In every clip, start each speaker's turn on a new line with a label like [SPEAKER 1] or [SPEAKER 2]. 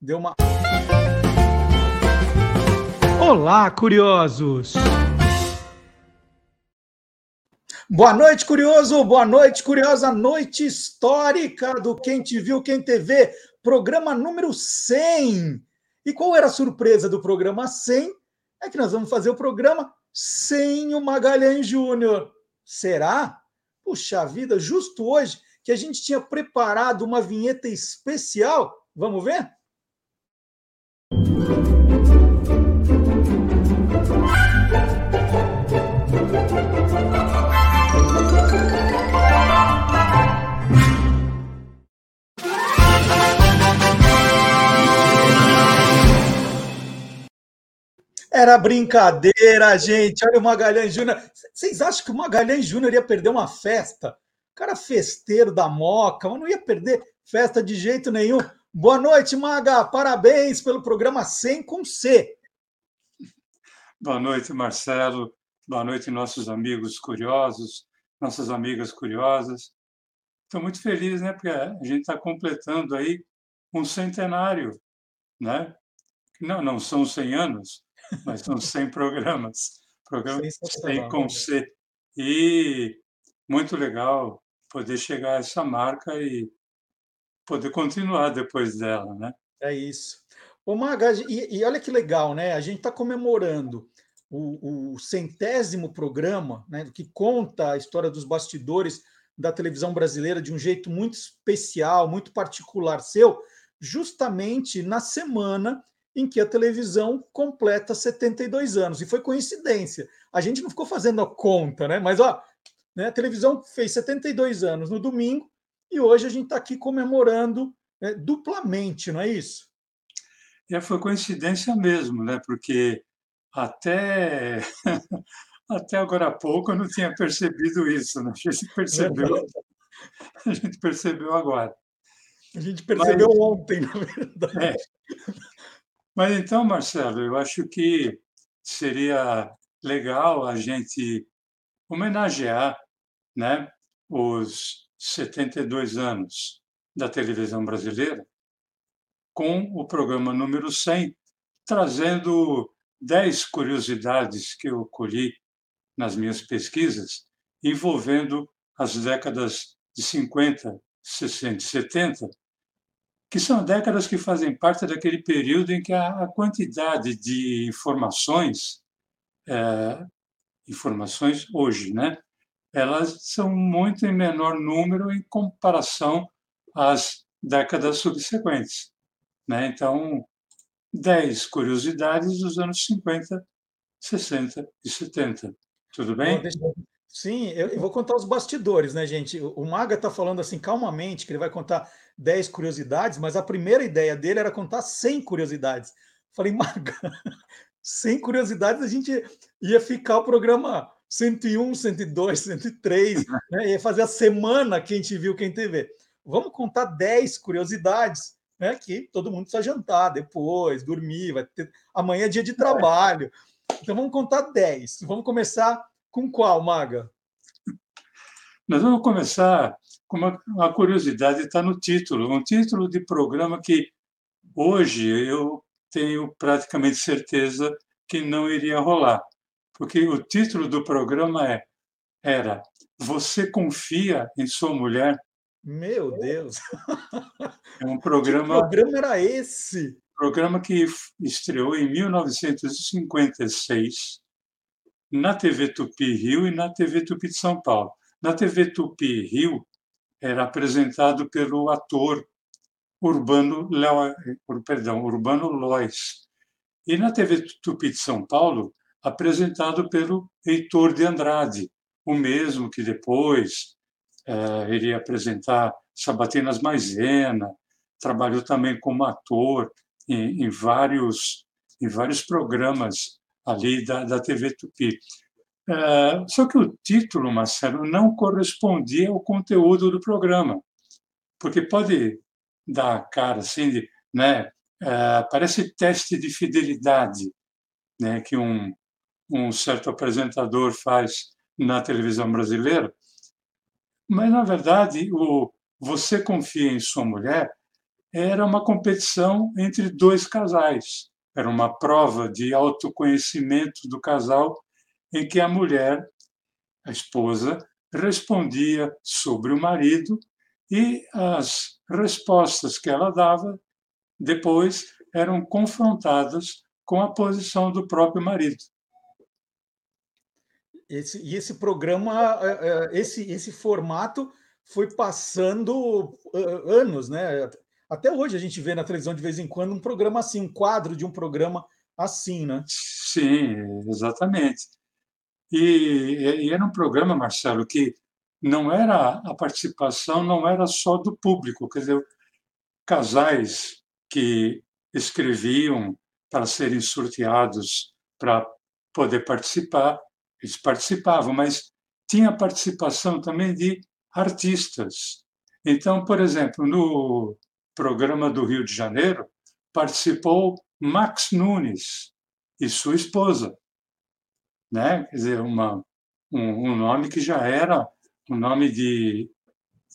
[SPEAKER 1] deu uma. Olá, curiosos! Boa noite, curioso! Boa noite, curiosa! Noite histórica do Quem Te Viu, Quem TV, programa número 100. E qual era a surpresa do programa 100? É que nós vamos fazer o programa sem o Magalhães Júnior. Será? Puxa vida, justo hoje que a gente tinha preparado uma vinheta especial. Vamos ver? Era brincadeira, gente. Olha o Magalhães Júnior. Vocês acham que o Magalhães Júnior ia perder uma festa? O cara festeiro da Moca, mas não ia perder festa de jeito nenhum. Boa noite, Maga. Parabéns pelo programa 100 com C.
[SPEAKER 2] Boa noite, Marcelo. Boa noite, nossos amigos curiosos, nossas amigas curiosas. Estou muito feliz, né? Porque a gente está completando aí um centenário, né? Não, não são 100 anos, mas são 100 programas. Programas 100 com C. E muito legal poder chegar a essa marca e poder continuar depois dela, né?
[SPEAKER 1] É isso. Ô, Maga, e, e olha que legal, né? A gente está comemorando o, o, centésimo programa, né, que conta a história dos bastidores da televisão brasileira de um jeito muito especial, muito particular seu, justamente na semana em que a televisão completa 72 anos. E foi coincidência. A gente não ficou fazendo a conta, né? Mas ó, né, a televisão fez 72 anos no domingo e hoje a gente está aqui comemorando né, duplamente, não é isso?
[SPEAKER 2] É, foi coincidência mesmo, né? Porque até até agora há pouco eu não tinha percebido isso, né? A gente percebeu, a gente percebeu agora.
[SPEAKER 1] A gente percebeu Mas, ontem, na verdade. É.
[SPEAKER 2] Mas então, Marcelo, eu acho que seria legal a gente homenagear né, os 72 anos da televisão brasileira com o programa número 100, trazendo 10 curiosidades que eu colhi nas minhas pesquisas envolvendo as décadas de 50, 60 e 70 que são décadas que fazem parte daquele período em que a, quantidade de informações, é, informações hoje, né, elas são muito em menor número em comparação às décadas subsequentes. Né? Então, 10 curiosidades dos anos 50, 60 e 70. Tudo bem?
[SPEAKER 1] Sim, eu, vou contar os bastidores, né, gente? O Maga está falando assim calmamente que ele vai contar 10 curiosidades, mas a primeira ideia dele era contar 100 curiosidades. Falei, Maga, 100 curiosidades a gente ia ficar o programa 101, 102, 103, né? ia fazer a semana quem te viu, quem te vê. Vamos contar 10 curiosidades, né? Que todo mundo precisa jantar depois, dormir, vai ter... amanhã é dia de trabalho. Então vamos contar 10. Vamos começar com qual, Maga?
[SPEAKER 2] Nós vamos começar com uma, uma curiosidade, está no título, um título de programa que hoje eu tenho praticamente certeza que não iria rolar, porque o título do programa é era Você confia em sua mulher?
[SPEAKER 1] Meu Deus!
[SPEAKER 2] É um programa.
[SPEAKER 1] Que programa era esse?
[SPEAKER 2] Programa que estreou em 1956 na TV Tupi Rio e na TV Tupi de São Paulo. Na TV Tupi Rio, era apresentado pelo ator Urbano, Leo, perdão, Urbano Lois. E na TV Tupi de São Paulo, apresentado pelo Heitor de Andrade, o mesmo que depois é, iria apresentar Sabatinas Maisena, trabalhou também como ator em, em, vários, em vários programas ali da, da TV Tupi. É, só que o título, Marcelo, não correspondia ao conteúdo do programa, porque pode dar cara assim de, né, é, parece teste de fidelidade, né, que um, um certo apresentador faz na televisão brasileira, mas na verdade o você confia em sua mulher era uma competição entre dois casais. Era uma prova de autoconhecimento do casal em que a mulher, a esposa, respondia sobre o marido e as respostas que ela dava depois eram confrontadas com a posição do próprio marido.
[SPEAKER 1] Esse, e esse programa, é, é, esse, esse formato foi passando anos, né? Até hoje a gente vê na televisão de vez em quando um programa assim, um quadro de um programa assim, né?
[SPEAKER 2] Sim, exatamente. E, e era um programa, Marcelo, que não era a participação não era só do público, quer dizer, casais que escreviam para serem sorteados para poder participar, eles participavam, mas tinha participação também de artistas. Então, por exemplo, no programa do Rio de Janeiro, participou Max Nunes e sua esposa, né? Quer dizer, uma, um, um nome que já era um nome de,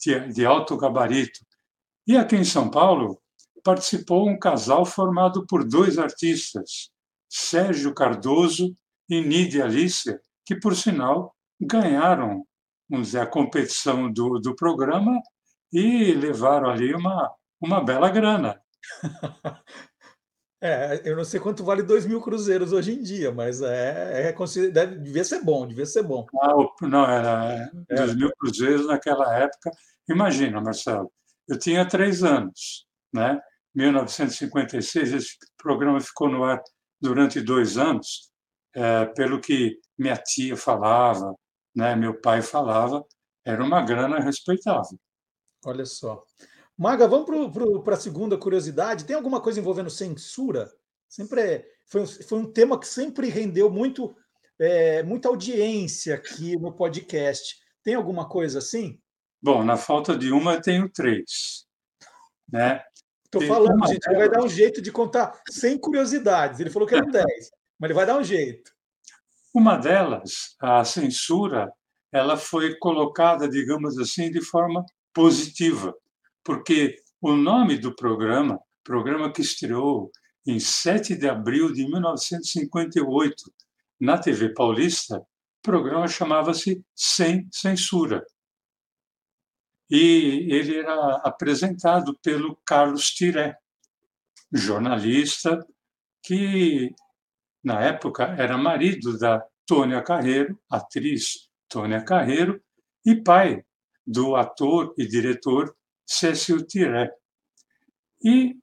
[SPEAKER 2] de, de alto gabarito. E aqui em São Paulo participou um casal formado por dois artistas, Sérgio Cardoso e Nídia Alicia, que, por sinal, ganharam vamos dizer, a competição do, do programa e levaram ali uma, uma bela grana.
[SPEAKER 1] É, eu não sei quanto vale 2 mil cruzeiros hoje em dia, mas é, é deve, devia ser bom, devia ser bom.
[SPEAKER 2] Ah, não, era 2 é. mil cruzeiros naquela época. Imagina, Marcelo, eu tinha três anos, né? 1956, esse programa ficou no ar durante dois anos, é, pelo que minha tia falava, né, meu pai falava, era uma grana respeitável.
[SPEAKER 1] Olha só. Maga, vamos para a segunda curiosidade. Tem alguma coisa envolvendo censura? Sempre é, foi, foi um tema que sempre rendeu muito, é, muita audiência aqui no podcast. Tem alguma coisa assim?
[SPEAKER 2] Bom, na falta de uma, eu tenho três. Né?
[SPEAKER 1] Estou falando, gente, ele vai dar um jeito de contar 100 curiosidades. Ele falou que eram 10, mas ele vai dar um jeito.
[SPEAKER 2] Uma delas, a censura, ela foi colocada, digamos assim, de forma positiva porque o nome do programa, programa que estreou em 7 de abril de 1958 na TV Paulista, o programa chamava-se Sem Censura. E ele era apresentado pelo Carlos Tiré, jornalista que, na época, era marido da Tônia Carreiro, atriz Tônia Carreiro, e pai do ator e diretor Cécil Tiré. E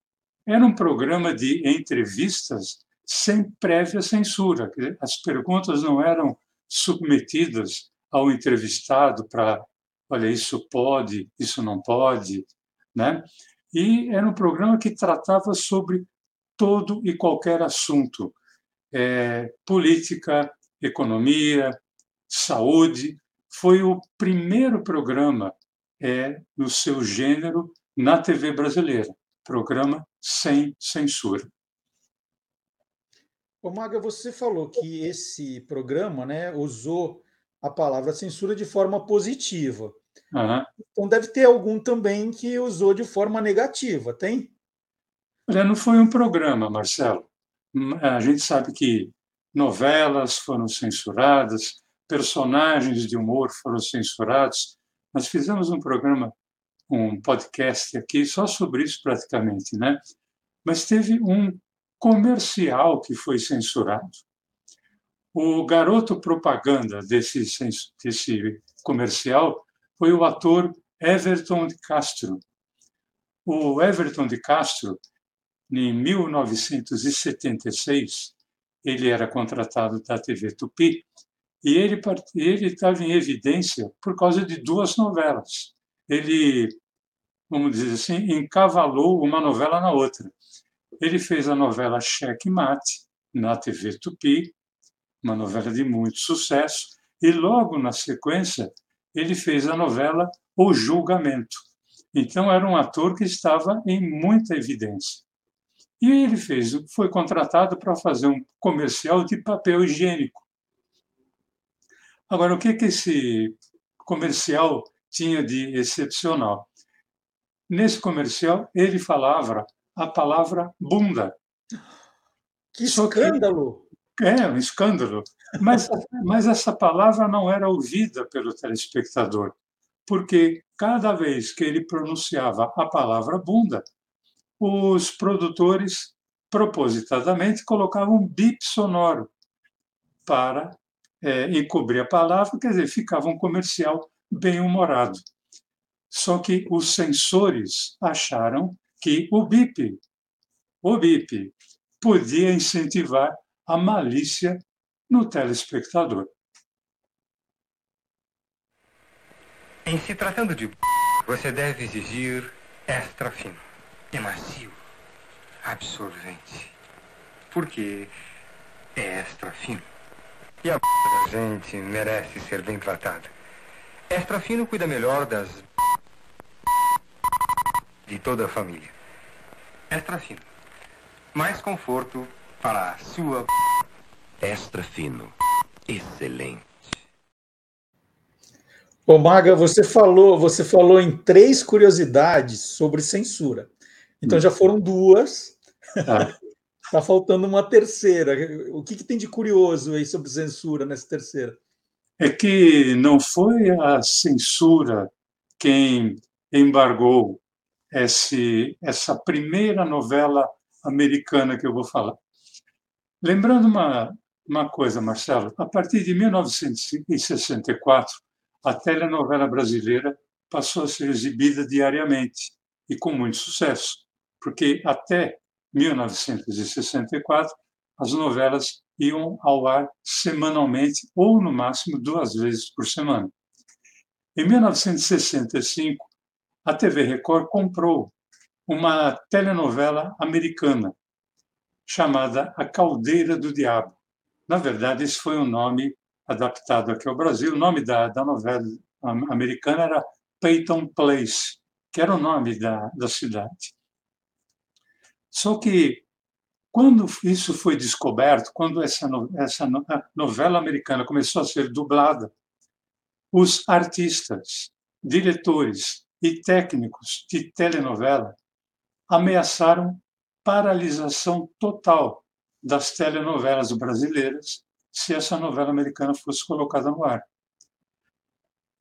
[SPEAKER 2] era um programa de entrevistas sem prévia censura. As perguntas não eram submetidas ao entrevistado para, olha, isso pode, isso não pode, né? E era um programa que tratava sobre todo e qualquer assunto, é, política, economia, saúde. Foi o primeiro programa é no seu gênero na TV brasileira, programa sem censura.
[SPEAKER 1] Ô Maga, você falou que esse programa né, usou a palavra censura de forma positiva. Uhum. Então deve ter algum também que usou de forma negativa, tem?
[SPEAKER 2] Olha, não foi um programa, Marcelo. A gente sabe que novelas foram censuradas, personagens de humor foram censurados, nós fizemos um programa, um podcast aqui só sobre isso praticamente, né? Mas teve um comercial que foi censurado. O garoto propaganda desse, desse comercial foi o ator Everton de Castro. O Everton de Castro, em 1976, ele era contratado da TV Tupi e ele ele estava em evidência por causa de duas novelas. Ele, vamos dizer assim, encavalou uma novela na outra. Ele fez a novela Cheque Mate na TV Tupi, uma novela de muito sucesso, e logo na sequência ele fez a novela O Julgamento. Então era um ator que estava em muita evidência. E ele fez, foi contratado para fazer um comercial de papel higiênico. Agora, o que, que esse comercial tinha de excepcional? nesse comercial ele falava a palavra bunda.
[SPEAKER 1] Que escândalo!
[SPEAKER 2] Que, é, um escândalo. Mas, mas essa palavra não era ouvida pelo telespectador, porque cada vez que ele pronunciava a palavra bunda, os produtores propositadamente colocavam um bip sonoro para é, encobrir a palavra, quer dizer, ficava um comercial bem humorado. Só que os censores acharam que o BIP, o BIP, podia incentivar a malícia no telespectador.
[SPEAKER 3] Em se tratando de você deve exigir extra fino, é macio, absorvente. Porque é extra fino. E a da gente merece ser bem tratada. Extra fino cuida melhor das de toda a família. Extra fino. Mais conforto para a sua
[SPEAKER 4] extra fino. Excelente.
[SPEAKER 1] Ô Maga, você falou, você falou em três curiosidades sobre censura. Então hum. já foram duas. Está tá faltando uma terceira. O que, que, tem de curioso aí sobre censura nessa terceira?
[SPEAKER 2] É que não foi a censura quem embargou esse, essa primeira novela americana que eu vou falar. Lembrando uma, uma coisa, Marcelo, a partir de 1964, a telenovela brasileira passou a ser exibida diariamente e com muito sucesso, porque até 1964 as novelas iam ao ar semanalmente ou no máximo duas vezes por semana. Em 1965, a TV Record comprou uma telenovela americana chamada A Caldeira do Diabo. Na verdade, esse foi um nome adaptado aqui ao Brasil. O nome da, da novela americana era Peyton Place, que era o nome da, da cidade. Só que, quando isso foi descoberto, quando essa, essa novela americana começou a ser dublada, os artistas, diretores e técnicos de telenovela ameaçaram paralisação total das telenovelas brasileiras se essa novela americana fosse colocada no ar.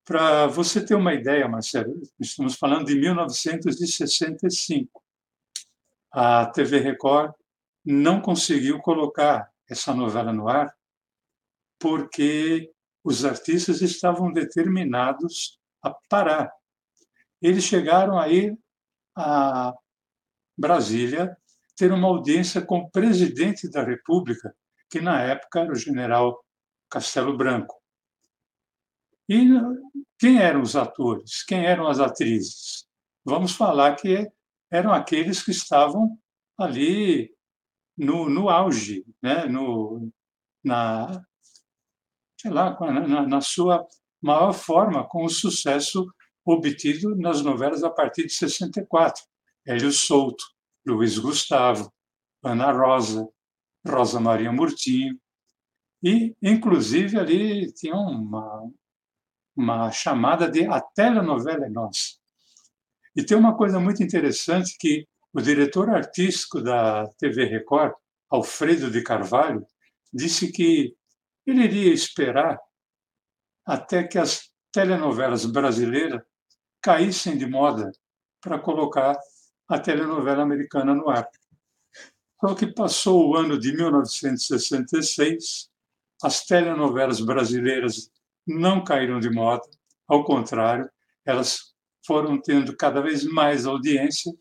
[SPEAKER 2] Para você ter uma ideia, Marcelo, estamos falando de 1965. A TV Record não conseguiu colocar essa novela no ar porque os artistas estavam determinados a parar. Eles chegaram a ir a Brasília ter uma audiência com o presidente da República, que na época era o general Castelo Branco. E quem eram os atores? Quem eram as atrizes? Vamos falar que eram aqueles que estavam ali no, no auge, né? no, na, sei lá, na, na sua maior forma, com o sucesso obtido nas novelas a partir de 64. Hélio Souto, Luiz Gustavo, Ana Rosa, Rosa Maria Murtinho, e, inclusive, ali tinha uma, uma chamada de A Telenovela é Nossa. E tem uma coisa muito interessante que o diretor artístico da TV Record, Alfredo de Carvalho, disse que ele iria esperar até que as telenovelas brasileiras caíssem de moda para colocar a telenovela americana no ar. Só que passou o ano de 1966, as telenovelas brasileiras não caíram de moda, ao contrário, elas foram tendo cada vez mais audiência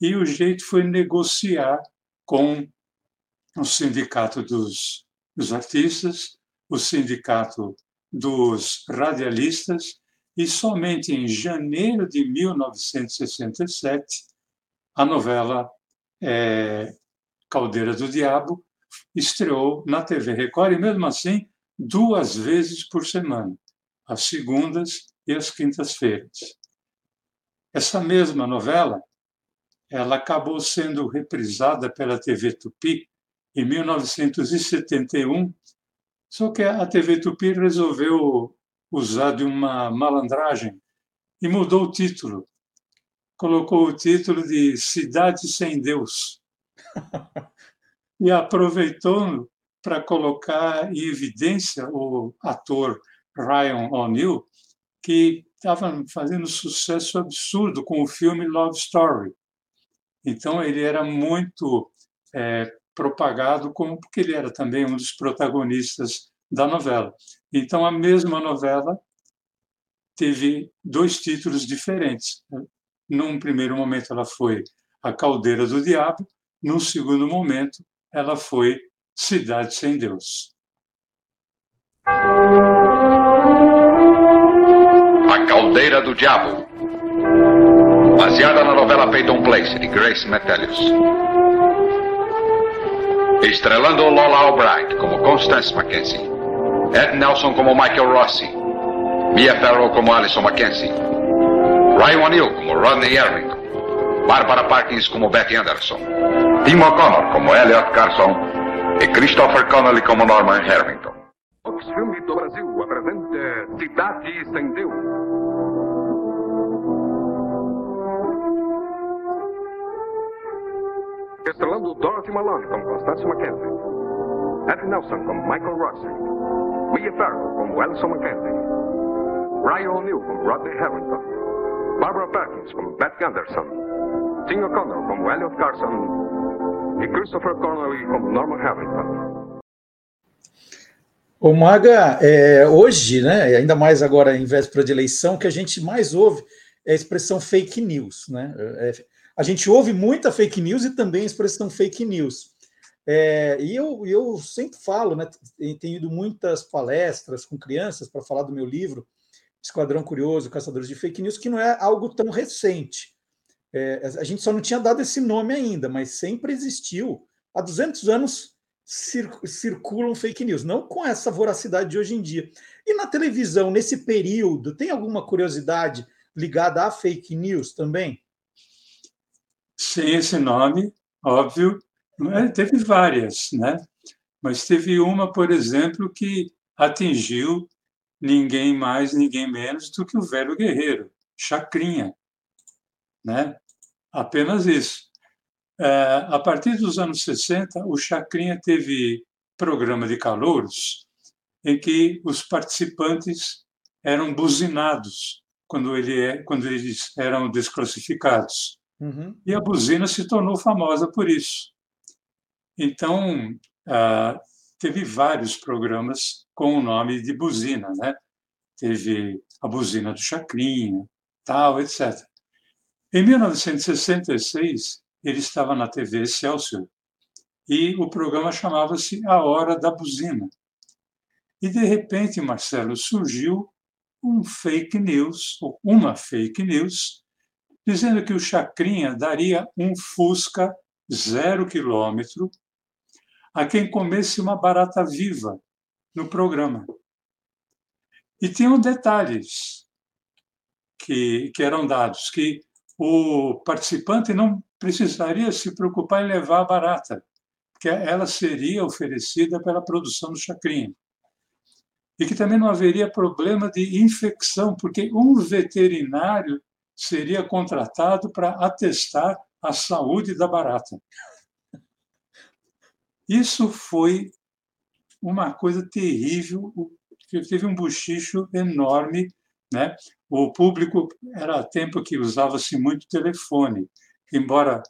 [SPEAKER 2] e o jeito foi negociar com o sindicato dos, dos artistas, o sindicato dos radialistas e somente em janeiro de 1967 a novela é, Caldeira do Diabo estreou na TV Record e, mesmo assim, duas vezes por semana, às segundas e às quintas-feiras. Essa mesma novela ela acabou sendo reprisada pela TV Tupi em 1971, só que a TV Tupi resolveu usar de uma malandragem e mudou o título colocou o título de Cidade Sem Deus. e aproveitou para colocar em evidência o ator Ryan O'Neill, que estava fazendo sucesso absurdo com o filme Love Story. Então, ele era muito é, propagado como porque ele era também um dos protagonistas da novela. Então, a mesma novela teve dois títulos diferentes. Num primeiro momento, ela foi A Caldeira do Diabo, num segundo momento, ela foi Cidade Sem Deus.
[SPEAKER 5] Caldeira do Diabo. Baseada na novela Peyton Place, de Grace Metelius. Estrelando Lola Albright como Constance Mackenzie. Ed Nelson como Michael Rossi. Mia Farrow como Alison Mackenzie. Ryan O'Neill como Rodney Errington. Barbara Parkins como Betty Anderson. Tim O'Connor como Elliot Carson. E Christopher Connolly como Norman Harrington.
[SPEAKER 6] Filme do Brasil apresenta Cidade Sem Deus. Estrelando Dorothy Malone como Constance Mackenzie. Ed Nelson como Michael Rossi. Mia Farrow como Alison Mackenzie. Ryan O'Neill como Rodney Harrington. Barbara Perkins como Beth Anderson. Tim O'Connor como Elliot Carson. E Christopher Connolly como Norman Harrington.
[SPEAKER 1] O Maga, é, hoje, né, ainda mais agora em véspera de eleição, o que a gente mais ouve é a expressão fake news. Né? É, a gente ouve muita fake news e também a expressão fake news. É, e eu, eu sempre falo, né, tenho ido muitas palestras com crianças para falar do meu livro, Esquadrão Curioso, Caçadores de Fake News, que não é algo tão recente. É, a gente só não tinha dado esse nome ainda, mas sempre existiu. Há 200 anos circulam fake news, não com essa voracidade de hoje em dia. E na televisão, nesse período, tem alguma curiosidade ligada a fake news também?
[SPEAKER 2] Sem esse nome, óbvio, é? teve várias, né? Mas teve uma, por exemplo, que atingiu ninguém mais, ninguém menos do que o velho guerreiro, Chacrinha, né? Apenas isso. É, a partir dos anos 60, o Chacrinha teve programa de calouros em que os participantes eram buzinados quando, ele, é, quando eles eram desclassificados. Uhum. E a buzina se tornou famosa por isso. Então, ah, teve vários programas com o nome de buzina, né? Teve a buzina do Chacrinha, tal, etc. Em 1966, ele estava na TV Excelsior e o programa chamava-se A Hora da Buzina. E, de repente, Marcelo, surgiu um fake news, ou uma fake news, dizendo que o Chacrinha daria um Fusca zero quilômetro a quem comesse uma barata viva no programa. E tinham detalhes que, que eram dados, que o participante não precisaria se preocupar em levar a barata, porque ela seria oferecida pela produção do chacrinha. E que também não haveria problema de infecção, porque um veterinário seria contratado para atestar a saúde da barata. Isso foi uma coisa terrível, teve um bochicho enorme, né? O público era tempo que usava-se muito telefone embora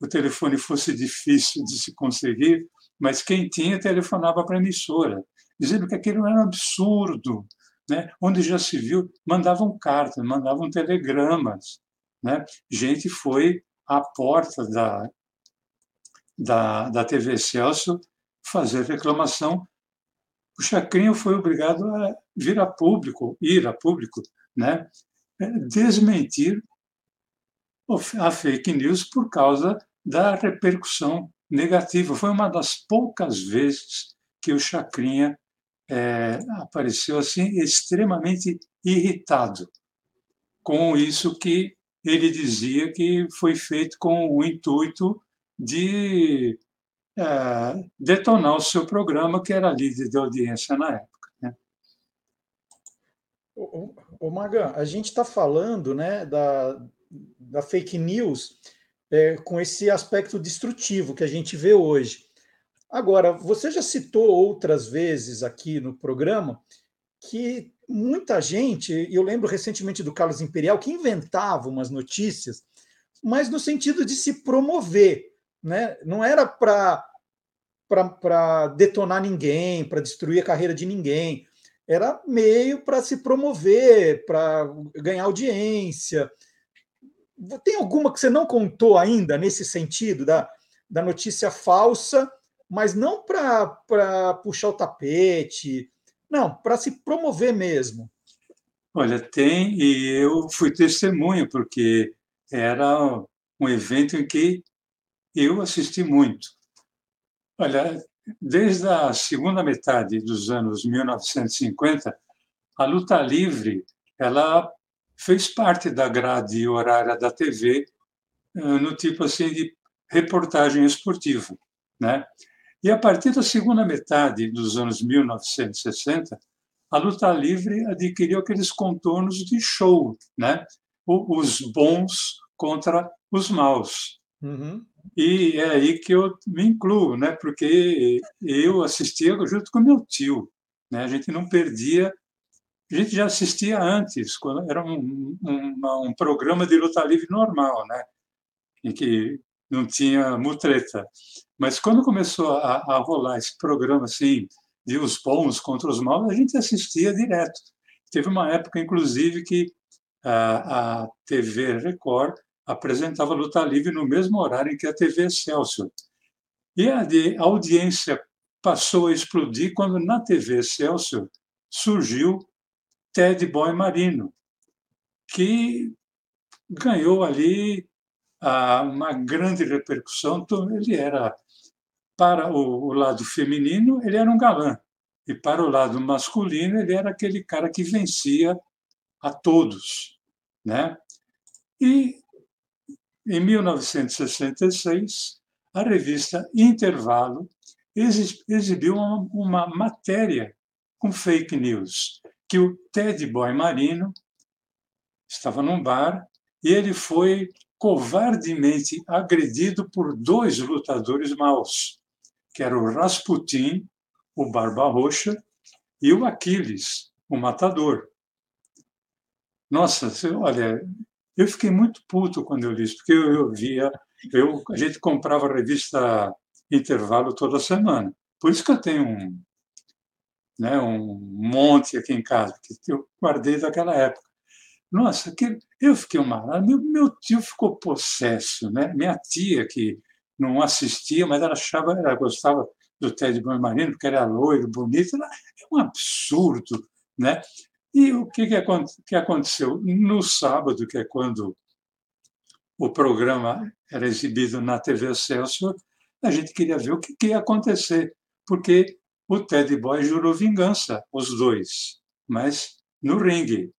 [SPEAKER 2] o telefone fosse difícil de se conseguir, mas quem tinha telefonava para a emissora, dizendo que aquilo era um absurdo, né? onde já se viu, mandavam cartas, mandavam telegramas. Né? Gente foi à porta da, da, da TV Celso fazer reclamação. O Chacrinha foi obrigado a vir a público, ir a público, né? desmentir a fake news por causa da repercussão negativa. Foi uma das poucas vezes que o Chacrinha é, apareceu assim extremamente irritado com isso que ele dizia que foi feito com o intuito de é, detonar o seu programa, que era líder de audiência na época. Né?
[SPEAKER 1] Ô, ô Maga, a gente está falando né, da, da fake news é, com esse aspecto destrutivo que a gente vê hoje. Agora, você já citou outras vezes aqui no programa que muita gente, eu lembro recentemente do Carlos Imperial, que inventava umas notícias, mas no sentido de se promover, né? não era para detonar ninguém, para destruir a carreira de ninguém, era meio para se promover, para ganhar audiência. Tem alguma que você não contou ainda nesse sentido, da, da notícia falsa, mas não para puxar o tapete, não, para se promover mesmo.
[SPEAKER 2] Olha, tem, e eu fui testemunho, porque era um evento em que eu assisti muito. Olha, desde a segunda metade dos anos 1950, a luta livre ela fez parte da grade horária da TV eh, no tipo assim de reportagem esportiva, né? E a partir da segunda metade dos anos 1960, a luta livre adquiriu aqueles contornos de show, né? Os bons contra os maus. Uhum. E é aí que eu me incluo, né? Porque eu assistia junto com meu tio, né? A gente não perdia a gente já assistia antes, quando era um, um, um programa de luta livre normal, né? em que não tinha mutreta. Mas quando começou a, a rolar esse programa assim, de os bons contra os maus, a gente assistia direto. Teve uma época, inclusive, que a, a TV Record apresentava luta livre no mesmo horário em que a TV Excelsior. E a, a audiência passou a explodir quando na TV Excelsior surgiu Ted Boy Marino, que ganhou ali uma grande repercussão. Então, ele era, para o, o lado feminino, ele era um galã, e para o lado masculino, ele era aquele cara que vencia a todos. Né? E, em 1966, a revista Intervalo exibiu uma, uma matéria com fake news que o Ted Boy Marino estava num bar e ele foi covardemente agredido por dois lutadores maus, que eram o Rasputin, o Barba Roxa, e o Aquiles, o Matador. Nossa, olha, eu fiquei muito puto quando eu li isso, porque eu, eu via, eu, a gente comprava a revista Intervalo toda semana. Por isso que eu tenho um, né, um monte aqui em casa, que eu guardei daquela época. Nossa, que, eu fiquei uma. Meu, meu tio ficou possesso, né? Minha tia, que não assistia, mas ela achava, ela gostava do Ted Marino, porque era loiro, bonito, é um absurdo, né? E o que, que, que aconteceu? No sábado, que é quando o programa era exibido na TV Excelsior, a gente queria ver o que, que ia acontecer, porque o Ted Boy jurou vingança, os dois, mas no ringue.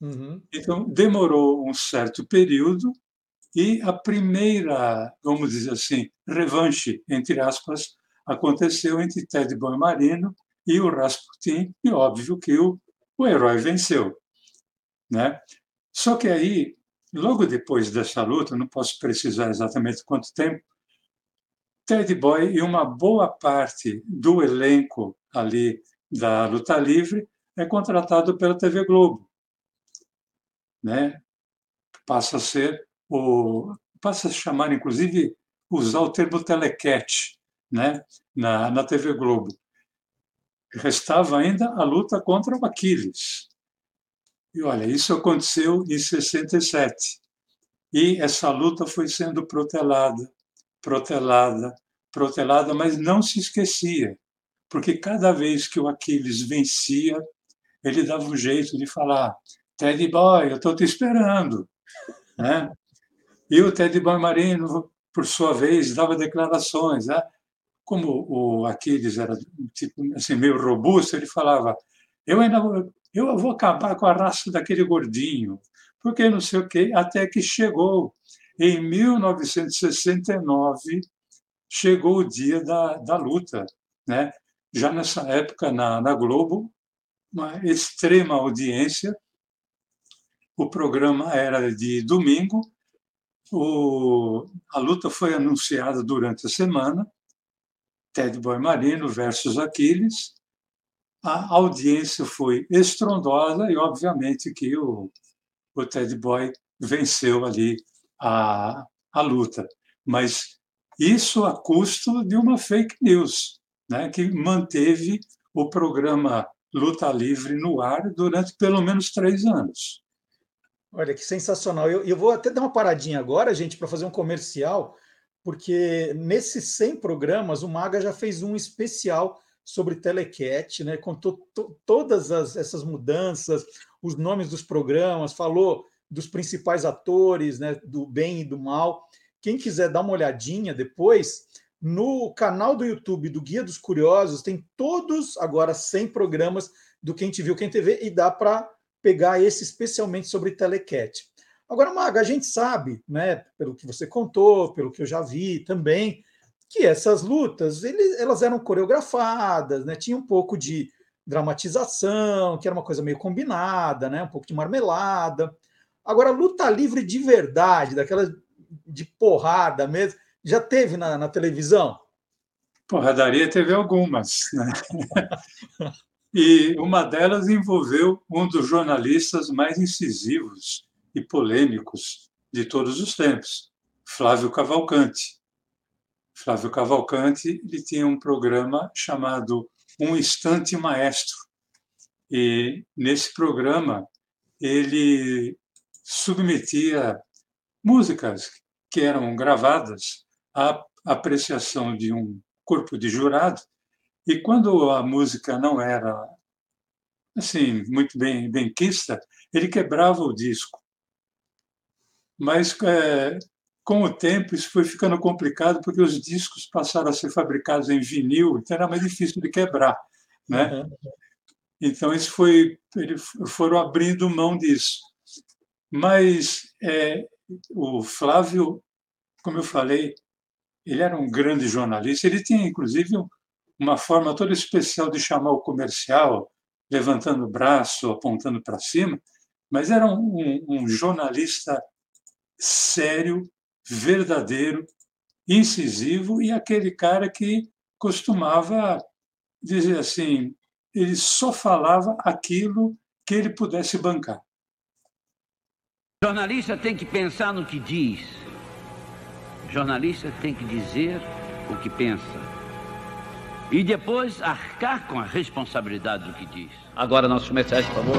[SPEAKER 2] Uhum. Então, demorou um certo período e a primeira, vamos dizer assim, revanche, entre aspas, aconteceu entre Ted Boy Marino e o Rasputin, e óbvio que o, o herói venceu. Né? Só que aí, logo depois dessa luta, não posso precisar exatamente quanto tempo, Ted Boy e uma boa parte do elenco ali da luta livre é contratado pela TV Globo, né? Passa a ser o passa a chamar inclusive usar o termo telecat, né? Na, na TV Globo. Restava ainda a luta contra o Aquiles. E olha, isso aconteceu em 67. E essa luta foi sendo protelada protelada, protelada, mas não se esquecia, porque cada vez que o Aquiles vencia, ele dava um jeito de falar: Teddy Boy, eu estou te esperando. Né? E o Teddy Boy Marino, por sua vez, dava declarações. Né? Como o Aquiles era tipo, assim, meio robusto, ele falava: eu ainda vou, eu vou acabar com a raça daquele gordinho, porque não sei o quê, até que chegou em 1969, chegou o dia da, da luta. Né? Já nessa época, na, na Globo, uma extrema audiência, o programa era de domingo, o, a luta foi anunciada durante a semana, Ted Boy Marino versus Aquiles. A audiência foi estrondosa e, obviamente, que o, o Ted Boy venceu ali a, a luta. Mas isso a custo de uma fake news, né, que manteve o programa Luta Livre no ar durante pelo menos três anos.
[SPEAKER 1] Olha que sensacional. Eu, eu vou até dar uma paradinha agora, gente, para fazer um comercial, porque nesses 100 programas o Maga já fez um especial sobre Telecat, né? Contou todas as, essas mudanças, os nomes dos programas, falou dos principais atores, né? Do bem e do mal. Quem quiser dar uma olhadinha depois, no canal do YouTube do Guia dos Curiosos, tem todos agora 100 programas do Quem Te Viu, Quem TV, e dá para pegar esse especialmente sobre Telecat. Agora, Maga, a gente sabe, né, pelo que você contou, pelo que eu já vi também, que essas lutas ele, elas eram coreografadas, né, tinha um pouco de dramatização, que era uma coisa meio combinada, né, um pouco de marmelada. Agora, luta livre de verdade, daquela de porrada mesmo, já teve na, na televisão?
[SPEAKER 2] Porradaria teve algumas. Né? E uma delas envolveu um dos jornalistas mais incisivos e polêmicos de todos os tempos, Flávio Cavalcante. Flávio Cavalcante ele tinha um programa chamado Um Instante Maestro. E nesse programa ele submetia músicas que eram gravadas à apreciação de um corpo de jurado e quando a música não era assim muito bem bem quista, ele quebrava o disco. Mas é, com o tempo isso foi ficando complicado porque os discos passaram a ser fabricados em vinil, então era mais difícil de quebrar, né? Uhum. Então isso foi eles foram abrindo mão disso. Mas é, o Flávio, como eu falei, ele era um grande jornalista. Ele tinha inclusive uma forma toda especial de chamar o comercial, levantando o braço, apontando para cima, mas era um, um, um jornalista sério, verdadeiro, incisivo e aquele cara que costumava dizer assim, ele só falava aquilo que ele pudesse bancar.
[SPEAKER 7] Jornalista tem que pensar no que diz. Jornalista tem que dizer o que pensa e depois arcar com a responsabilidade do que diz. Agora, nossos comerciais, por favor.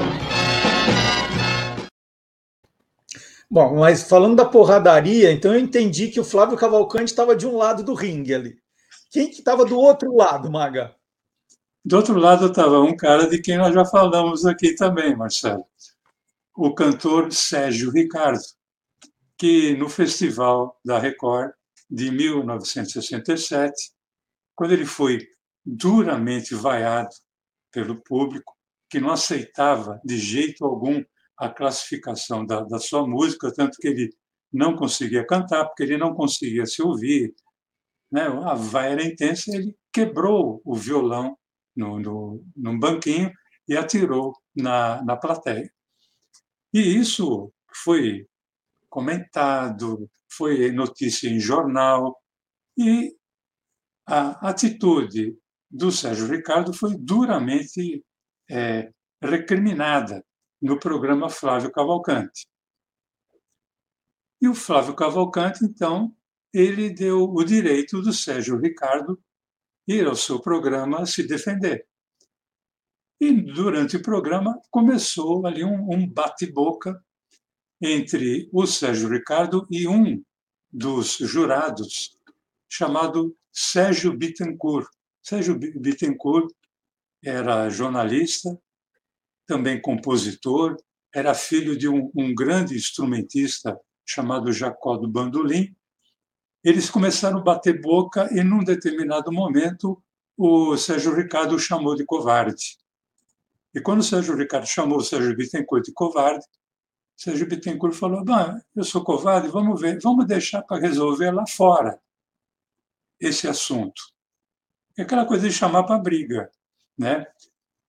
[SPEAKER 1] Bom, mas falando da porradaria, então eu entendi que o Flávio Cavalcante estava de um lado do ringue ali. Quem que estava do outro lado, Maga?
[SPEAKER 2] Do outro lado estava um cara de quem nós já falamos aqui também, Marcelo. O cantor Sérgio Ricardo, que no Festival da Record de 1967, quando ele foi duramente vaiado pelo público, que não aceitava de jeito algum a classificação da, da sua música, tanto que ele não conseguia cantar, porque ele não conseguia se ouvir. Né? A vaia era intensa, ele quebrou o violão no, no, num banquinho e atirou na, na plateia. E isso foi comentado, foi notícia em jornal, e a atitude do Sérgio Ricardo foi duramente é, recriminada no programa Flávio Cavalcante. E o Flávio Cavalcante, então, ele deu o direito do Sérgio Ricardo ir ao seu programa se defender. E durante o programa começou ali um, um bate-boca entre o Sérgio Ricardo e um dos jurados, chamado Sérgio Bittencourt, Sérgio Bittencourt era jornalista, também compositor, era filho de um, um grande instrumentista chamado Jacó do Bandolim. Eles começaram a bater boca e, num determinado momento, o Sérgio Ricardo o chamou de covarde. E quando o Sérgio Ricardo chamou o Sérgio Bittencourt de covarde, Sérgio Bittencourt falou: eu sou covarde, vamos ver, vamos deixar para resolver lá fora esse assunto é aquela coisa de chamar para briga, né?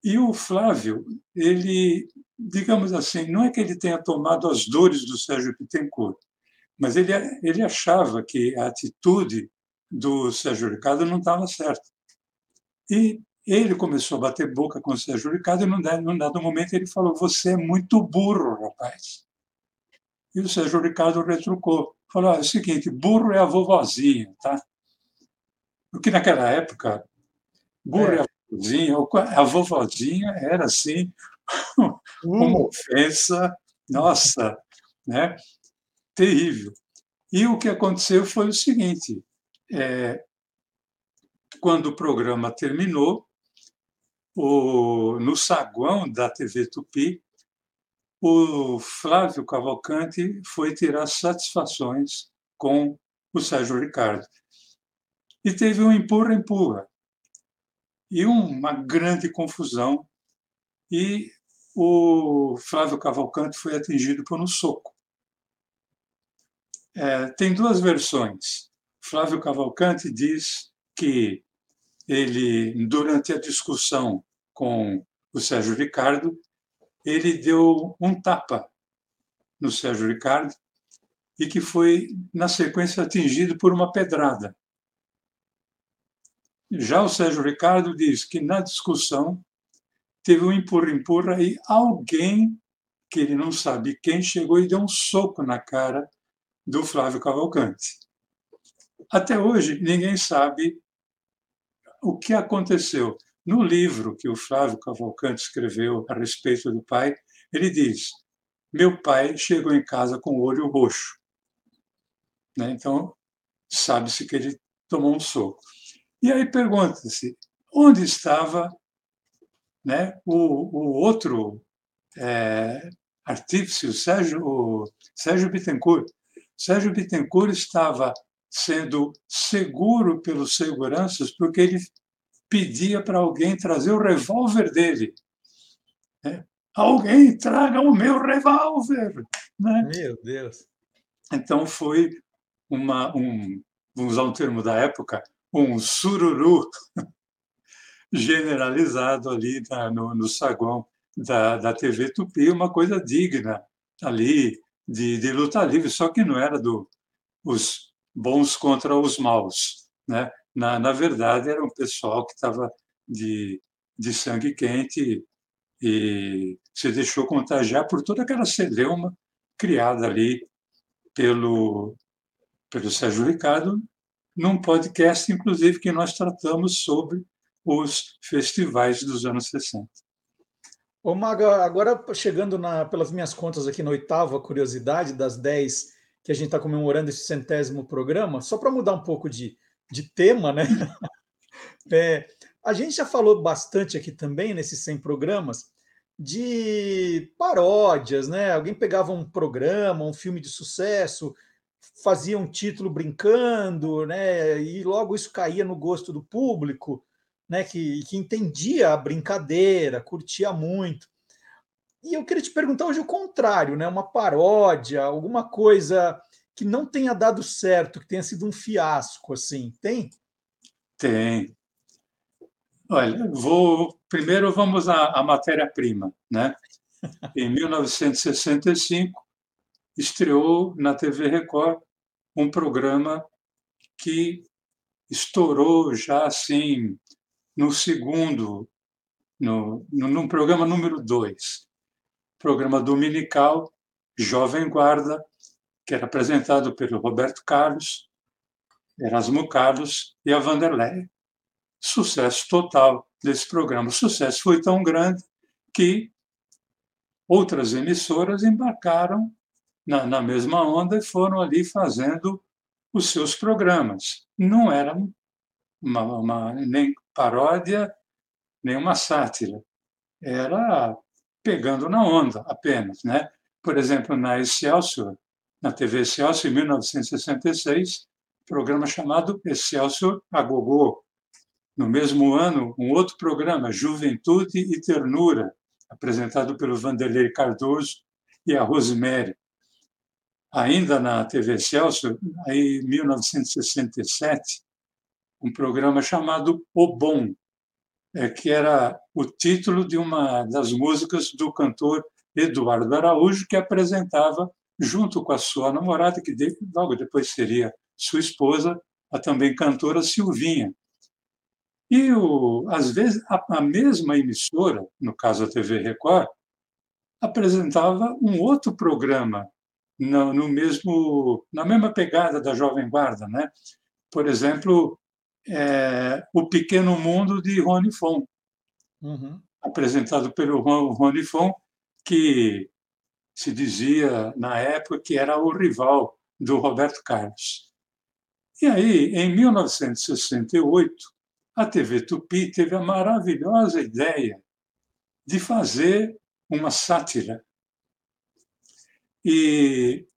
[SPEAKER 2] E o Flávio, ele, digamos assim, não é que ele tenha tomado as dores do Sérgio Bittencourt, mas ele, ele achava que a atitude do Sérgio Ricardo não estava certa. E ele começou a bater boca com o Sérgio Ricardo e, num dado, num dado momento, ele falou: Você é muito burro, rapaz. E o Sérgio Ricardo retrucou. Falou: É o seguinte, burro é a vovozinha, tá? Porque naquela época, burro é, a vovozinha, a vovozinha era assim, uma ofensa, nossa, né? terrível. E o que aconteceu foi o seguinte: é, quando o programa terminou, o, no saguão da TV Tupi, o Flávio Cavalcante foi tirar satisfações com o Sérgio Ricardo. E teve um empurra-empurra e uma grande confusão. E o Flávio Cavalcante foi atingido por um soco. É, tem duas versões. Flávio Cavalcante diz que ele, durante a discussão com o Sérgio Ricardo, ele deu um tapa no Sérgio Ricardo e que foi, na sequência, atingido por uma pedrada. Já o Sérgio Ricardo diz que, na discussão, teve um empurra-empurra e alguém, que ele não sabe quem, chegou e deu um soco na cara do Flávio Cavalcante. Até hoje, ninguém sabe o que aconteceu. No livro que o Flávio Cavalcante escreveu a respeito do pai, ele diz: Meu pai chegou em casa com o olho roxo. Né? Então, sabe-se que ele tomou um soco. E aí pergunta-se: onde estava né, o, o outro é, artífice, o Sérgio, o Sérgio Bittencourt? Sérgio Bittencourt estava sendo seguro pelos seguranças porque ele pedia para alguém trazer o revólver dele. É, alguém traga o meu revólver! Né?
[SPEAKER 1] Meu Deus!
[SPEAKER 2] Então foi uma, um, vamos usar um termo da época, um sururu generalizado ali na, no, no saguão da, da TV Tupi, uma coisa digna ali de, de luta livre, só que não era do os bons contra os maus, né? na, na verdade, era um pessoal que estava de, de sangue quente e se deixou contagiar por toda aquela celeuma criada ali pelo, pelo Sérgio Ricardo, num podcast, inclusive, que nós tratamos sobre os festivais dos anos 60.
[SPEAKER 1] Ô, Maga, agora chegando na, pelas minhas contas aqui na oitava curiosidade das dez que a gente está comemorando esse centésimo programa, só para mudar um pouco de, de tema, né? É, a gente já falou bastante aqui também, nesses 100 programas, de paródias, né? Alguém pegava um programa, um filme de sucesso, fazia um título brincando, né? E logo isso caía no gosto do público, né? Que, que entendia a brincadeira, curtia muito. E eu queria te perguntar hoje o contrário, né? Uma paródia, alguma coisa que não tenha dado certo, que tenha sido um fiasco, assim, tem?
[SPEAKER 2] Tem. Olha, vou primeiro vamos à, à matéria-prima, né? Em 1965 estreou na TV Record um programa que estourou já assim no segundo, no, no, no programa número dois, programa dominical Jovem Guarda, que era apresentado pelo Roberto Carlos, Erasmo Carlos e a Vanderlei. Sucesso total desse programa. O sucesso foi tão grande que outras emissoras embarcaram na, na mesma onda e foram ali fazendo os seus programas. Não era uma, uma, nem paródia, nem uma sátira. Era pegando na onda apenas. Né? Por exemplo, na Excelsior, na TV Excelsior, em 1966, programa chamado Excelsior a. No mesmo ano, um outro programa, Juventude e Ternura, apresentado pelo Vanderlei Cardoso e a Rosemary. Ainda na TV Excelsior, em 1967, um programa chamado O Bom, é, que era o título de uma das músicas do cantor Eduardo Araújo, que apresentava, junto com a sua namorada, que logo depois seria sua esposa, a também cantora Silvinha. E, o, às vezes, a, a mesma emissora, no caso a TV Record, apresentava um outro programa no, no, mesmo na mesma pegada da Jovem Guarda, né? Por exemplo, é, o Pequeno Mundo de Rony Fon, uhum. apresentado pelo Rony Fon, que se dizia na época que era o rival do Roberto Carlos. E aí, em 1968, a TV Tupi teve a maravilhosa ideia de fazer uma sátira. E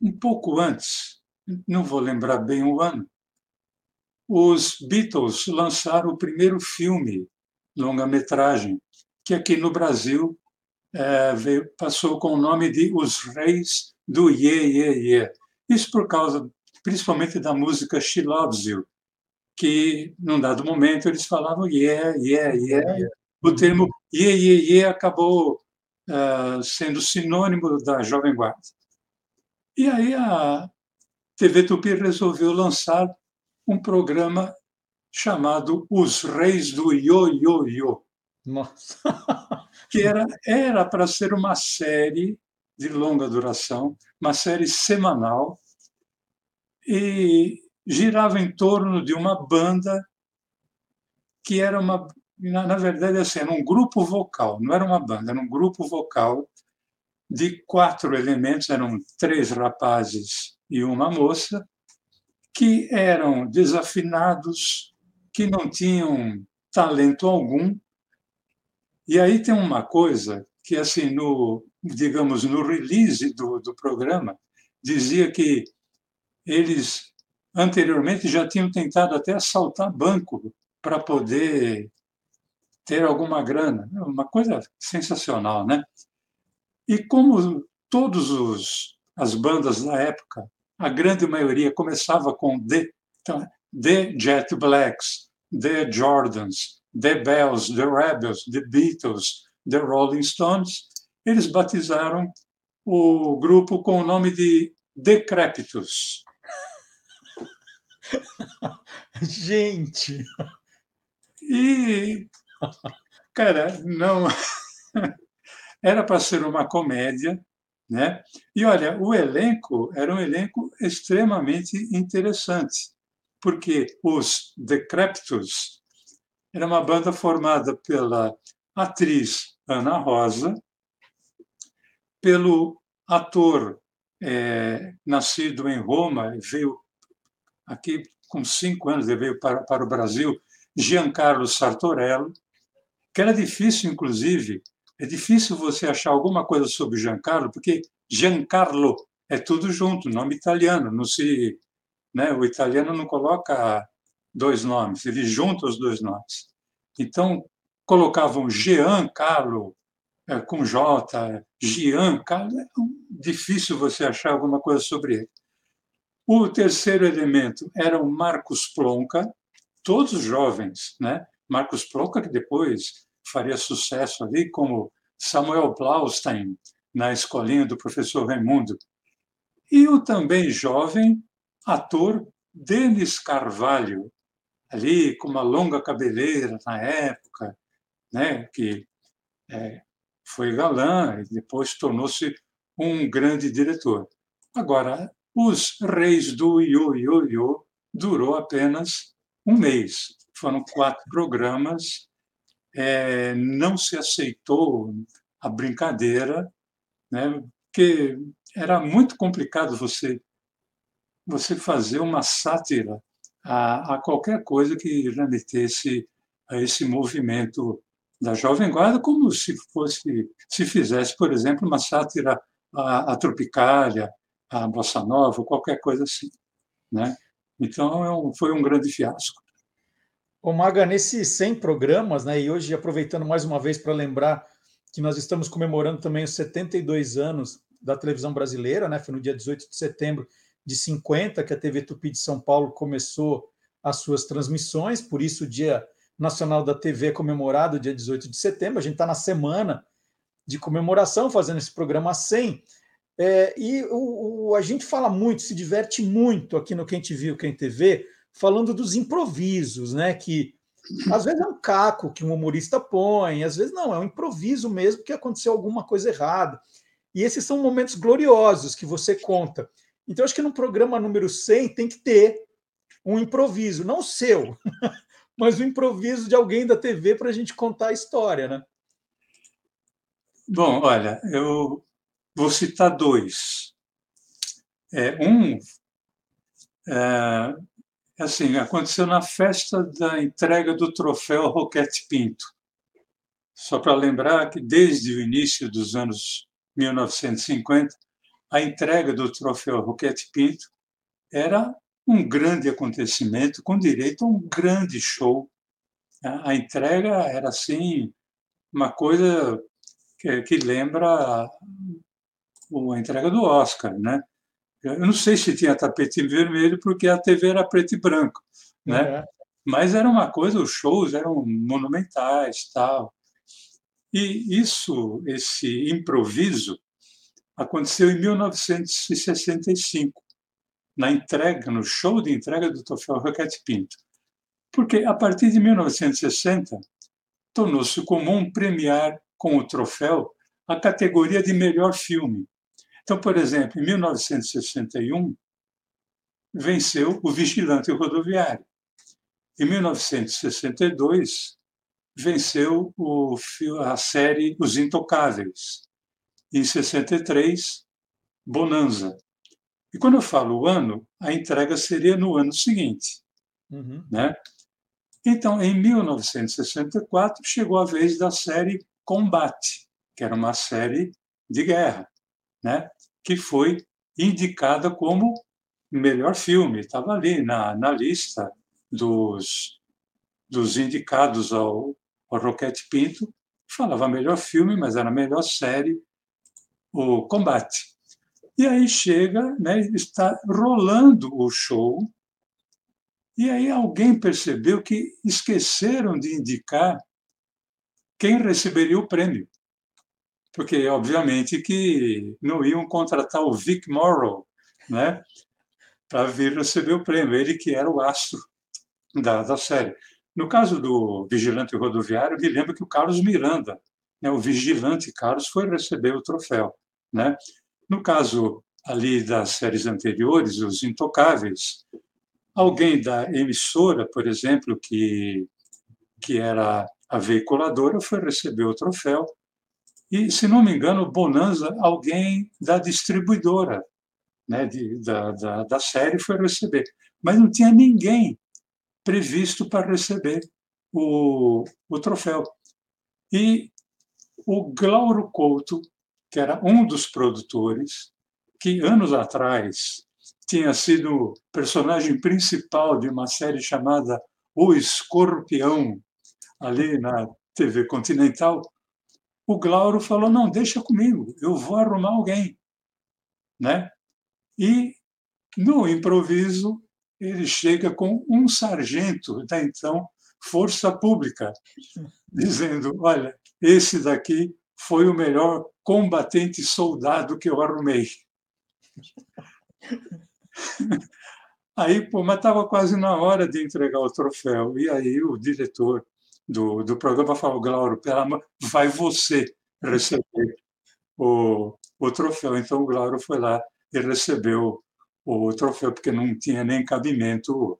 [SPEAKER 2] um pouco antes, não vou lembrar bem o ano, os Beatles lançaram o primeiro filme longa-metragem, que aqui no Brasil é, veio, passou com o nome de Os Reis do Ye, Ye, Ye. Isso por causa, principalmente, da música She Loves You, que, num dado momento, eles falavam yeah, yeah, yeah. O termo ye, ye, ye acabou uh, sendo sinônimo da Jovem Guarda. E aí a TV Tupi resolveu lançar um programa chamado Os Reis do Yo-Yo-Yo.
[SPEAKER 1] Nossa!
[SPEAKER 2] que era era para ser uma série de longa duração, uma série semanal, e girava em torno de uma banda que era uma na, na verdade assim, era um grupo vocal, não era uma banda, era um grupo vocal de quatro elementos, eram três rapazes e uma moça, que eram desafinados, que não tinham talento algum. E aí tem uma coisa que, assim, no, digamos, no release do, do programa, dizia que eles anteriormente já tinham tentado até assaltar banco para poder ter alguma grana. Uma coisa sensacional, né? E como todos os as bandas da época a grande maioria começava com The, então, The Jet Blacks, The Jordans, The Bells, The Rebels, The Beatles, The Rolling Stones. Eles batizaram o grupo com o nome de Decrépitos.
[SPEAKER 1] Gente!
[SPEAKER 2] E, cara, não. Era para ser uma comédia, né? E olha, o elenco era um elenco extremamente interessante, porque os Decreptus era uma banda formada pela atriz Ana Rosa, pelo ator é, nascido em Roma, veio aqui com cinco anos, ele veio para, para o Brasil, Giancarlo Sartorello, que era difícil, inclusive, é difícil você achar alguma coisa sobre Giancarlo, porque Giancarlo é tudo junto, nome italiano, não se, né, o italiano não coloca dois nomes, ele junta os dois nomes. Então, colocavam Giancarlo é, com J, Giancarlo, é difícil você achar alguma coisa sobre ele. O terceiro elemento era o Marcos Plonka, todos jovens, né? Marcos Plonka, que depois faria sucesso ali, como Samuel Blaustein, na escolinha do professor Raimundo. E o também jovem ator Denis Carvalho, ali com uma longa cabeleira na época, né, que é, foi galã e depois tornou-se um grande diretor. Agora, Os Reis do Io-Io-Io durou apenas um mês. Foram quatro programas é, não se aceitou a brincadeira, né? porque era muito complicado você você fazer uma sátira a, a qualquer coisa que remetesse a esse movimento da Jovem Guarda, como se fosse se fizesse, por exemplo, uma sátira à, à Tropicália, à Bossa Nova, qualquer coisa assim. Né? Então, é foi um grande fiasco.
[SPEAKER 1] Ô Maga, nesses 100 programas, né, e hoje aproveitando mais uma vez para lembrar que nós estamos comemorando também os 72 anos da televisão brasileira, né, foi no dia 18 de setembro de 50 que a TV Tupi de São Paulo começou as suas transmissões, por isso o dia Nacional da TV é comemorado dia 18 de setembro. A gente está na semana de comemoração, fazendo esse programa 100. É, e o, o, a gente fala muito, se diverte muito aqui no Quem Te Viu, Quem TV, falando dos improvisos, né? Que às vezes é um caco que um humorista põe, às vezes não, é um improviso mesmo que aconteceu alguma coisa errada. E esses são momentos gloriosos que você conta. Então, acho que no programa número 100 tem que ter um improviso, não seu, mas o um improviso de alguém da TV para a gente contar a história, né?
[SPEAKER 2] Bom, olha, eu vou citar dois. É, um, é, assim, aconteceu na festa da entrega do troféu Roquete Pinto. Só para lembrar que desde o início dos anos 1950, a entrega do troféu Roquete Pinto era um grande acontecimento com direito a um grande show. A entrega era assim uma coisa que, que lembra a entrega do Oscar, né? Eu não sei se tinha tapete vermelho porque a TV era preto e branco, né? É. Mas era uma coisa, os shows eram monumentais, tal. E isso, esse improviso, aconteceu em 1965, na entrega, no show de entrega do troféu Roquete Pinto. Porque a partir de 1960 tornou-se comum premiar com o troféu a categoria de melhor filme. Então, por exemplo, em 1961 venceu O Vigilante Rodoviário. Em 1962 venceu o, a série Os Intocáveis. Em 63, Bonanza. E quando eu falo o ano, a entrega seria no ano seguinte. Uhum. Né? Então, em 1964, chegou a vez da série Combate, que era uma série de guerra, né? que foi indicada como melhor filme. Estava ali na, na lista dos, dos indicados ao, ao Roquete Pinto. Falava melhor filme, mas era melhor série, o Combate. E aí chega, né, está rolando o show, e aí alguém percebeu que esqueceram de indicar quem receberia o prêmio. Porque, obviamente, que não iam contratar o Vic Morrow né, para vir receber o prêmio, ele que era o astro da, da série. No caso do Vigilante Rodoviário, me lembro que o Carlos Miranda, né, o vigilante Carlos, foi receber o troféu. Né? No caso ali das séries anteriores, Os Intocáveis, alguém da emissora, por exemplo, que, que era a veiculadora, foi receber o troféu. E, se não me engano, Bonanza, alguém da distribuidora né, de, da, da, da série foi receber. Mas não tinha ninguém previsto para receber o, o troféu. E o Glauro Couto, que era um dos produtores, que anos atrás tinha sido personagem principal de uma série chamada O Escorpião, ali na TV Continental, o Glauro falou: não, deixa comigo, eu vou arrumar alguém. Né? E, no improviso, ele chega com um sargento da então Força Pública, dizendo: olha, esse daqui foi o melhor combatente soldado que eu arrumei. Aí, pô, mas estava quase na hora de entregar o troféu. E aí o diretor do, do programa falou, Glauro, pela, vai você receber o, o troféu. Então o Glauro foi lá e recebeu o troféu, porque não tinha nem cabimento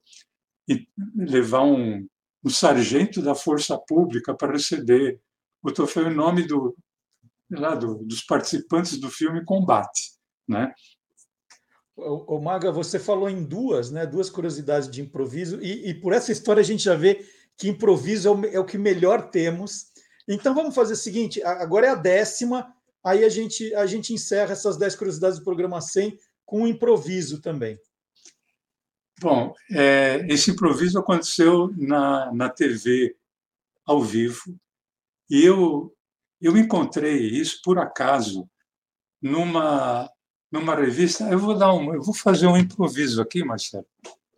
[SPEAKER 2] levar um, um sargento da Força Pública para receber o troféu em nome do, lá, do, dos participantes do filme Combate. Né?
[SPEAKER 1] O, Maga, você falou em duas, né? Duas curiosidades de improviso, e, e por essa história a gente já vê que improviso é o, é o, que melhor temos. Então vamos fazer o seguinte: agora é a décima, aí a gente, a gente encerra essas dez curiosidades do programa 100 com um improviso também.
[SPEAKER 2] Bom, é, esse improviso aconteceu na, na TV ao vivo, e eu, eu encontrei isso por acaso numa numa revista. Eu vou dar um, eu vou fazer um improviso aqui, Marcelo.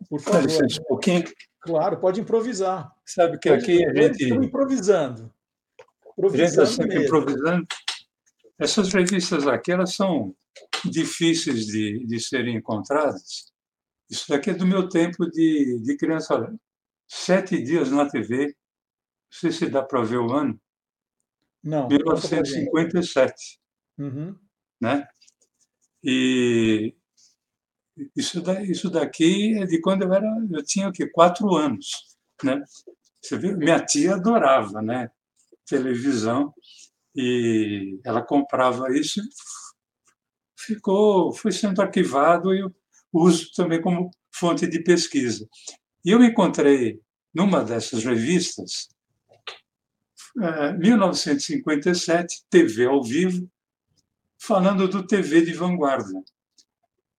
[SPEAKER 1] Por favor.
[SPEAKER 2] um pouquinho.
[SPEAKER 1] Claro, pode improvisar.
[SPEAKER 2] Sabe que aqui a gente.
[SPEAKER 1] Estamos improvisando.
[SPEAKER 2] A gente está sempre improvisando. Essas revistas aqui, elas são difíceis de, de serem encontradas. Isso daqui é do meu tempo de, de criança. Olha, sete dias na TV. Não sei se dá para ver o ano.
[SPEAKER 1] Não.
[SPEAKER 2] 1957.
[SPEAKER 1] Uhum.
[SPEAKER 2] Né? E isso, da, isso daqui é de quando eu era, eu tinha o quê? Quatro anos, né? Você vê, minha tia adorava, né? Televisão e ela comprava isso, ficou, foi sendo arquivado e eu uso também como fonte de pesquisa. E eu encontrei numa dessas revistas, 1957, TV ao vivo, falando do TV de vanguarda.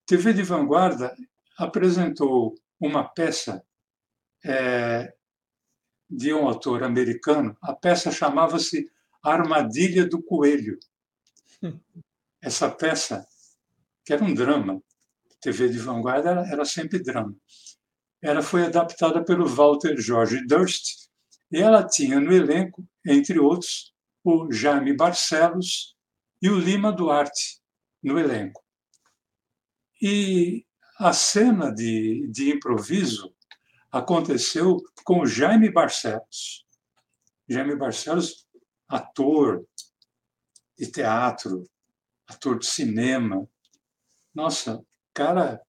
[SPEAKER 2] TV de Vanguarda apresentou uma peça é, de um autor americano. A peça chamava-se Armadilha do Coelho. Essa peça, que era um drama, TV de Vanguarda era, era sempre drama. Ela foi adaptada pelo Walter George Durst e ela tinha no elenco, entre outros, o Jaime Barcelos e o Lima Duarte no elenco. E a cena de, de improviso aconteceu com Jaime Barcelos. Jaime Barcelos, ator de teatro, ator de cinema. Nossa, cara,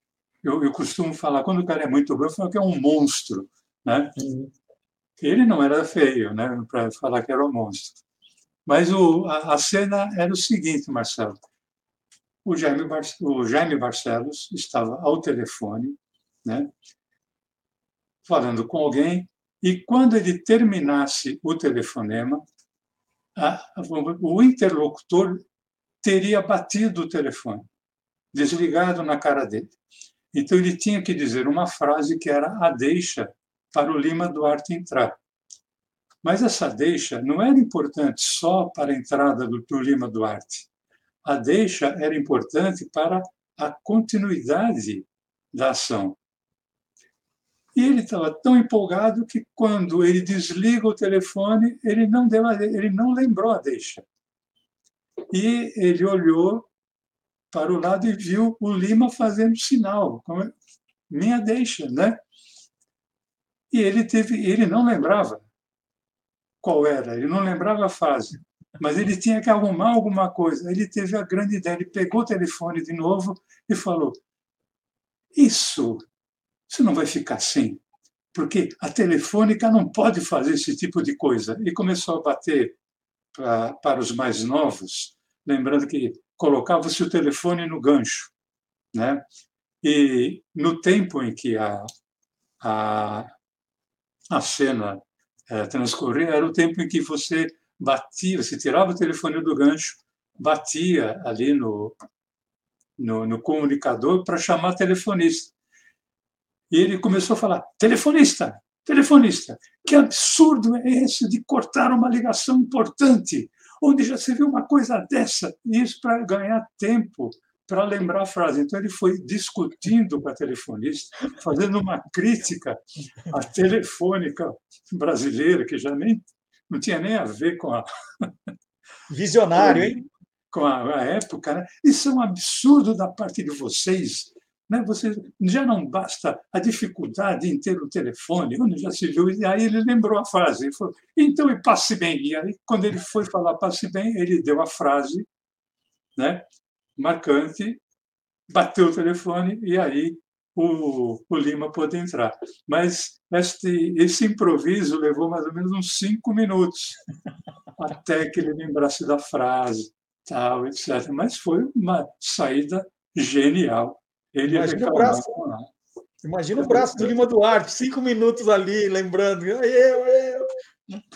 [SPEAKER 2] eu, eu costumo falar, quando o cara é muito bom, eu falo que é um monstro. Né? Uhum. Ele não era feio, né, para falar que era um monstro. Mas o, a, a cena era o seguinte, Marcelo o Jaime, Bar o Jaime Barcelos estava ao telefone, né, falando com alguém, e quando ele terminasse o telefonema, a, o interlocutor teria batido o telefone, desligado na cara dele. Então ele tinha que dizer uma frase que era a deixa para o Lima Duarte entrar. Mas essa deixa não era importante só para a entrada do, do Lima Duarte a deixa era importante para a continuidade da ação. E ele estava tão empolgado que quando ele desliga o telefone, ele não deu, ele não lembrou a deixa. E ele olhou para o lado e viu o Lima fazendo sinal, minha deixa, né? E ele teve, ele não lembrava qual era, ele não lembrava a fase mas ele tinha que arrumar alguma coisa. Ele teve a grande ideia, ele pegou o telefone de novo e falou: Isso, isso não vai ficar assim, porque a telefônica não pode fazer esse tipo de coisa. E começou a bater pra, para os mais novos, lembrando que colocava-se o telefone no gancho. Né? E no tempo em que a, a, a cena é, transcorria, era o tempo em que você batia, você tirava o telefone do gancho, batia ali no, no, no comunicador para chamar telefonista. E ele começou a falar: telefonista, telefonista, que absurdo é esse de cortar uma ligação importante? Onde já se viu uma coisa dessa? Isso para ganhar tempo, para lembrar a frase. Então ele foi discutindo com a telefonista, fazendo uma crítica à telefônica brasileira, que já nem não tinha nem a ver com a.
[SPEAKER 1] Visionário, hein?
[SPEAKER 2] Com a, época. Né? Isso é um absurdo da parte de vocês. Né? Você, já não basta a dificuldade em ter o telefone, onde já se viu. E aí ele lembrou a frase. Ele falou, então, e passe bem. E aí, quando ele foi falar passe bem, ele deu a frase né, marcante, bateu o telefone, e aí o, o Lima pôde entrar. Mas este, esse improviso levou mais ou menos uns cinco minutos até que ele lembrasse da frase, tal, etc. Mas foi uma saída genial. Ele
[SPEAKER 1] Imagina o braço, imagina o braço do Lima Duarte, cinco minutos ali, lembrando, eu, eu.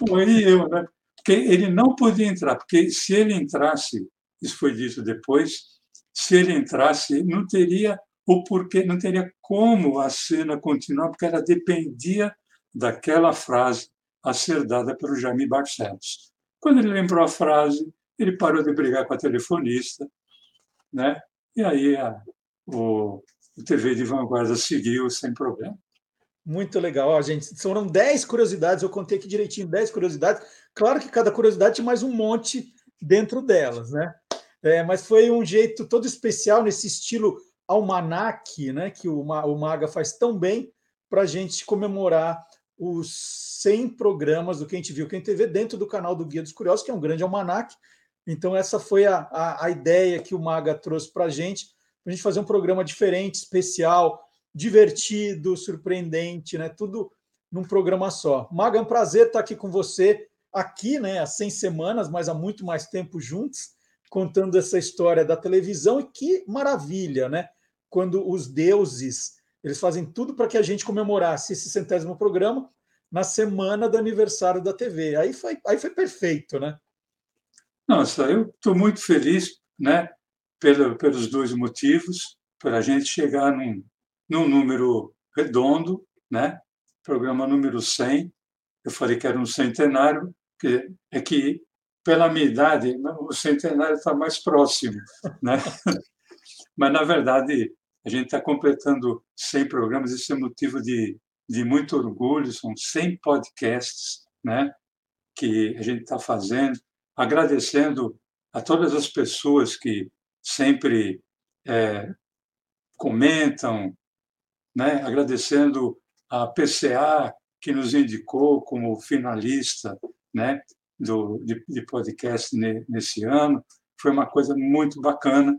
[SPEAKER 2] Foi eu, né? Porque ele não podia entrar, porque se ele entrasse, isso foi dito depois, se ele entrasse, não teria o porquê, não teria como a cena continuar, porque ela dependia daquela frase a ser dada pelo Jaime Barcelos. Quando ele lembrou a frase, ele parou de brigar com a telefonista, né? e aí a, o, o TV de Vanguarda seguiu sem problema.
[SPEAKER 1] Muito legal. Ó, gente, foram 10 curiosidades, eu contei aqui direitinho 10 curiosidades. Claro que cada curiosidade tinha mais um monte dentro delas, né? É, mas foi um jeito todo especial nesse estilo almanac, né? Que o, o Maga faz tão bem para a gente comemorar os 100 programas do Quem Te Viu, Quem TV dentro do canal do Guia dos Curiosos, que é um grande almanac. Então, essa foi a, a, a ideia que o Maga trouxe para a gente, para a gente fazer um programa diferente, especial, divertido, surpreendente, né? Tudo num programa só. Maga, é um prazer estar aqui com você, aqui, né? Há 100 semanas, mas há muito mais tempo juntos, contando essa história da televisão. E que maravilha, né? Quando os deuses eles fazem tudo para que a gente comemorasse esse centésimo programa na semana do aniversário da TV. Aí foi, aí foi perfeito, né?
[SPEAKER 2] Nossa, eu estou muito feliz, né? Pelo, pelos dois motivos, para a gente chegar num, num número redondo, né? Programa número 100. Eu falei que era um centenário, que é que pela minha idade o centenário está mais próximo, né? Mas na verdade a gente está completando 100 programas, isso é motivo de, de muito orgulho, são 100 podcasts né, que a gente está fazendo, agradecendo a todas as pessoas que sempre é, comentam, né, agradecendo a PCA, que nos indicou como finalista né, do, de, de podcast nesse ano. Foi uma coisa muito bacana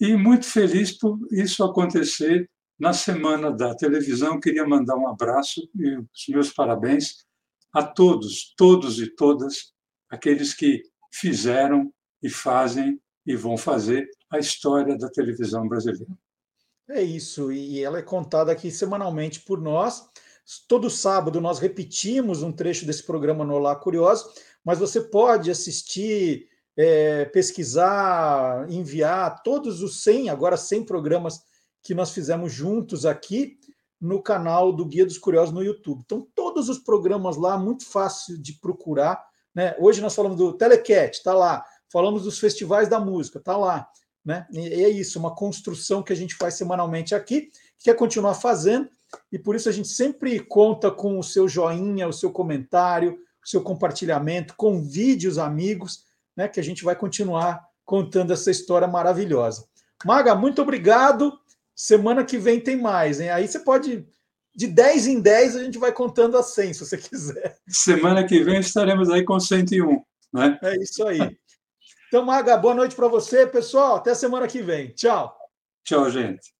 [SPEAKER 2] e muito feliz por isso acontecer na semana da televisão. Queria mandar um abraço e os meus parabéns a todos, todos e todas aqueles que fizeram e fazem e vão fazer a história da televisão brasileira.
[SPEAKER 1] É isso, e ela é contada aqui semanalmente por nós. Todo sábado nós repetimos um trecho desse programa no Olá Curioso, mas você pode assistir é, pesquisar, enviar todos os 100, agora 100 programas que nós fizemos juntos aqui no canal do Guia dos Curiosos no YouTube. Então, todos os programas lá, muito fácil de procurar. Né? Hoje nós falamos do Telecat, está lá. Falamos dos festivais da música, está lá. Né? E é isso, uma construção que a gente faz semanalmente aqui, quer continuar fazendo, e por isso a gente sempre conta com o seu joinha, o seu comentário, o seu compartilhamento, convide os amigos né, que a gente vai continuar contando essa história maravilhosa. Maga, muito obrigado. Semana que vem tem mais, hein? Aí você pode, de 10 em 10, a gente vai contando a 100, se você quiser.
[SPEAKER 2] Semana que vem estaremos aí com 101, né?
[SPEAKER 1] É isso aí. Então, Maga, boa noite para você, pessoal. Até semana que vem. Tchau.
[SPEAKER 2] Tchau, gente.